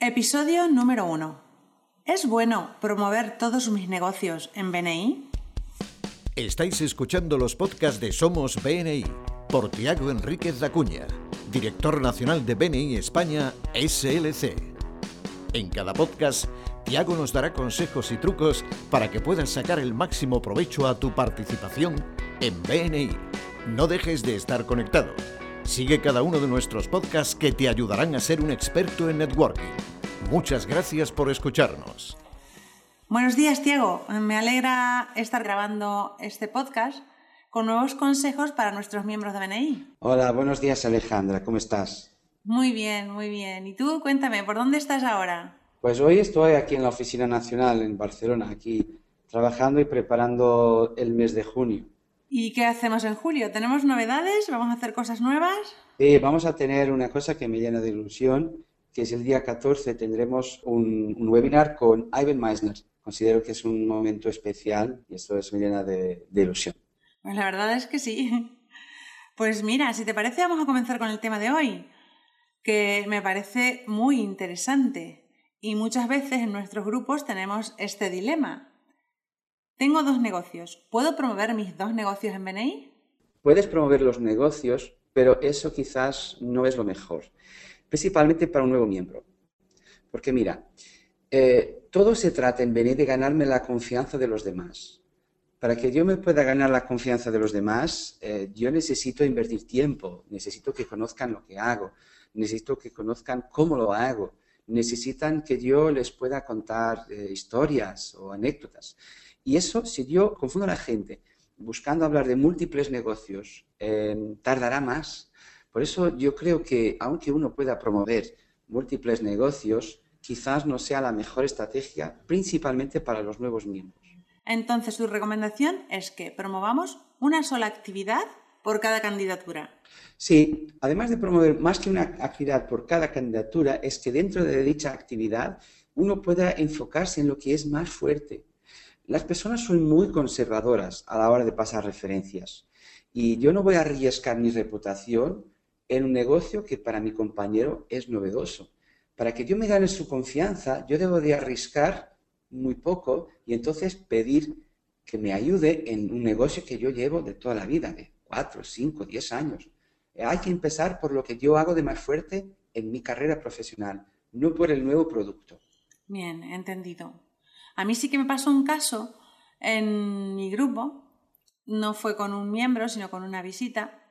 Episodio número 1. ¿Es bueno promover todos mis negocios en BNI? Estáis escuchando los podcasts de Somos BNI por Tiago Enríquez Acuña, director nacional de BNI España SLC. En cada podcast, Tiago nos dará consejos y trucos para que puedas sacar el máximo provecho a tu participación en BNI. No dejes de estar conectado. Sigue cada uno de nuestros podcasts que te ayudarán a ser un experto en networking. Muchas gracias por escucharnos. Buenos días, Tiago. Me alegra estar grabando este podcast con nuevos consejos para nuestros miembros de BNI. Hola, buenos días, Alejandra. ¿Cómo estás? Muy bien, muy bien. ¿Y tú? Cuéntame, ¿por dónde estás ahora? Pues hoy estoy aquí en la Oficina Nacional en Barcelona, aquí trabajando y preparando el mes de junio. ¿Y qué hacemos en julio? ¿Tenemos novedades? ¿Vamos a hacer cosas nuevas? Sí, vamos a tener una cosa que me llena de ilusión, que es el día 14 tendremos un, un webinar con Ivan Meisner. Considero que es un momento especial y esto es, me llena de, de ilusión. Pues la verdad es que sí. Pues mira, si te parece vamos a comenzar con el tema de hoy, que me parece muy interesante. Y muchas veces en nuestros grupos tenemos este dilema. Tengo dos negocios. ¿Puedo promover mis dos negocios en BNI? Puedes promover los negocios, pero eso quizás no es lo mejor, principalmente para un nuevo miembro. Porque mira, eh, todo se trata en BNI de ganarme la confianza de los demás. Para que yo me pueda ganar la confianza de los demás, eh, yo necesito invertir tiempo, necesito que conozcan lo que hago, necesito que conozcan cómo lo hago, necesitan que yo les pueda contar eh, historias o anécdotas. Y eso, si yo confundo a la gente buscando hablar de múltiples negocios, eh, tardará más. Por eso yo creo que aunque uno pueda promover múltiples negocios, quizás no sea la mejor estrategia, principalmente para los nuevos miembros. Entonces, su recomendación es que promovamos una sola actividad por cada candidatura. Sí, además de promover más que una actividad por cada candidatura, es que dentro de dicha actividad uno pueda enfocarse en lo que es más fuerte. Las personas son muy conservadoras a la hora de pasar referencias y yo no voy a arriesgar mi reputación en un negocio que para mi compañero es novedoso. Para que yo me gane su confianza, yo debo de arriesgar muy poco y entonces pedir que me ayude en un negocio que yo llevo de toda la vida, de 4, 5, 10 años. Hay que empezar por lo que yo hago de más fuerte en mi carrera profesional, no por el nuevo producto. Bien, entendido. A mí sí que me pasó un caso en mi grupo, no fue con un miembro, sino con una visita,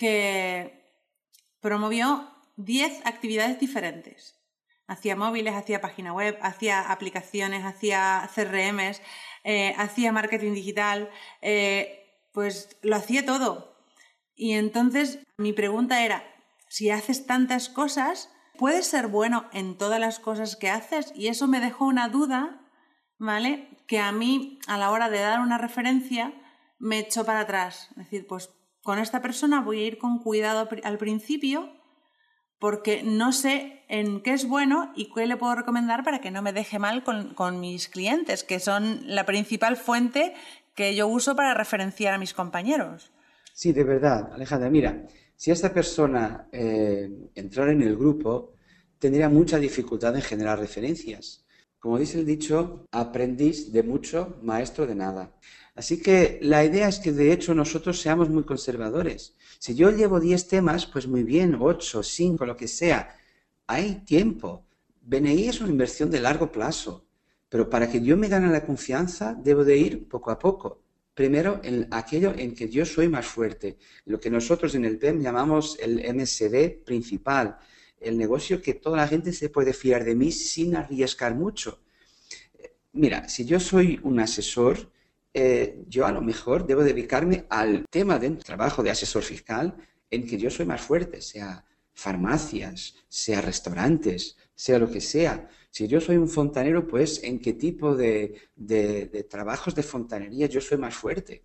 que promovió 10 actividades diferentes. Hacía móviles, hacía página web, hacía aplicaciones, hacía CRMs, eh, hacía marketing digital, eh, pues lo hacía todo. Y entonces mi pregunta era, si haces tantas cosas, ¿puedes ser bueno en todas las cosas que haces? Y eso me dejó una duda, ¿vale? Que a mí, a la hora de dar una referencia, me echó para atrás. Es decir, pues con esta persona voy a ir con cuidado al principio porque no sé en qué es bueno y qué le puedo recomendar para que no me deje mal con, mis clientes, que son la principal fuente que yo uso para referenciar a mis compañeros. Sí, de verdad, Alejandra. Mira, si esta persona eh, entrara en el grupo, tendría mucha dificultad en generar referencias. Como dice el dicho, aprendiz de mucho, maestro de nada. Así que la idea es que de hecho nosotros seamos muy conservadores. Si yo llevo 10 temas, pues muy bien, 8, 5, lo que sea. Hay tiempo. BNI es una inversión de largo plazo. Pero para que yo me gane la confianza, debo de ir poco a poco. Primero, en aquello en que yo soy más fuerte. Lo que nosotros en el PEM llamamos el MSD principal. El negocio que toda la gente se puede fiar de mí sin arriesgar mucho. Mira, si yo soy un asesor, eh, yo a lo mejor debo dedicarme al tema del trabajo de asesor fiscal en que yo soy más fuerte, sea farmacias, sea restaurantes, sea lo que sea. Si yo soy un fontanero, pues en qué tipo de, trabajos de fontanería yo soy más fuerte.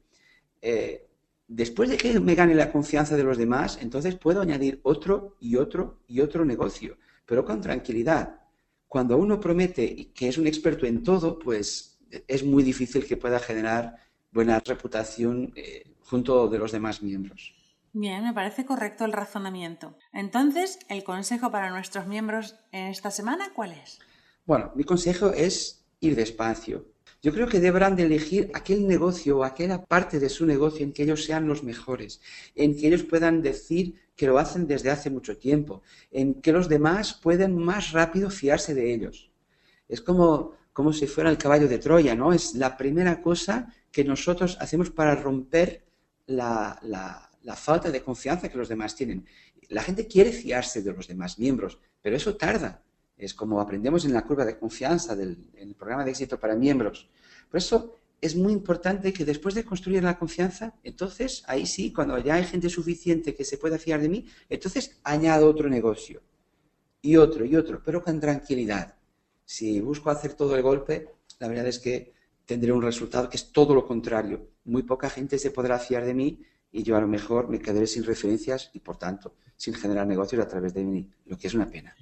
Eh, después de que me gane la confianza de los demás, entonces puedo añadir otro y otro y otro negocio, pero con tranquilidad. Cuando uno promete que es un experto en todo, pues es muy difícil que pueda generar buena reputación eh, junto de los demás miembros. Bien, me parece correcto el razonamiento. Entonces, ¿el consejo para nuestros miembros en esta semana cuál es? Bueno, mi consejo es ir despacio. Yo creo que deberán de elegir aquel negocio o aquella parte de su negocio en que ellos sean los mejores, en que ellos puedan decir que lo hacen desde hace mucho tiempo, en que los demás pueden más rápido fiarse de ellos. Es como, como si fuera el caballo de Troya, ¿no? Es la primera cosa que nosotros hacemos para romper la, la falta de confianza que los demás tienen. La gente quiere fiarse de los demás miembros, pero eso tarda. Es como aprendemos en la curva de confianza del en el programa de éxito para miembros. Por eso es muy importante que después de construir la confianza, entonces ahí sí, cuando ya hay gente suficiente que se pueda fiar de mí, entonces añado otro negocio y otro y otro, pero con tranquilidad. Si busco hacer todo el golpe, la verdad es que tendré un resultado que es todo lo contrario. Muy poca gente se podrá fiar de mí y yo a lo mejor me quedaré sin referencias y por tanto sin generar negocios a través de mí, lo que es una pena.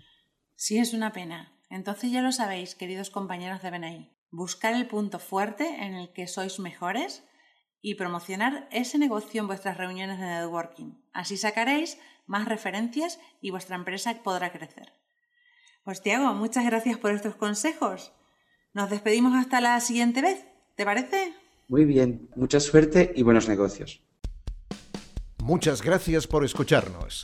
Sí, es una pena. Entonces ya lo sabéis, queridos compañeros de BNI. Buscar el punto fuerte en el que sois mejores y promocionar ese negocio en vuestras reuniones de networking. Así sacaréis más referencias y vuestra empresa podrá crecer. Pues Tiago, muchas gracias por estos consejos. Nos despedimos hasta la siguiente vez. ¿Te parece? Muy bien, mucha suerte y buenos negocios. Muchas gracias por escucharnos.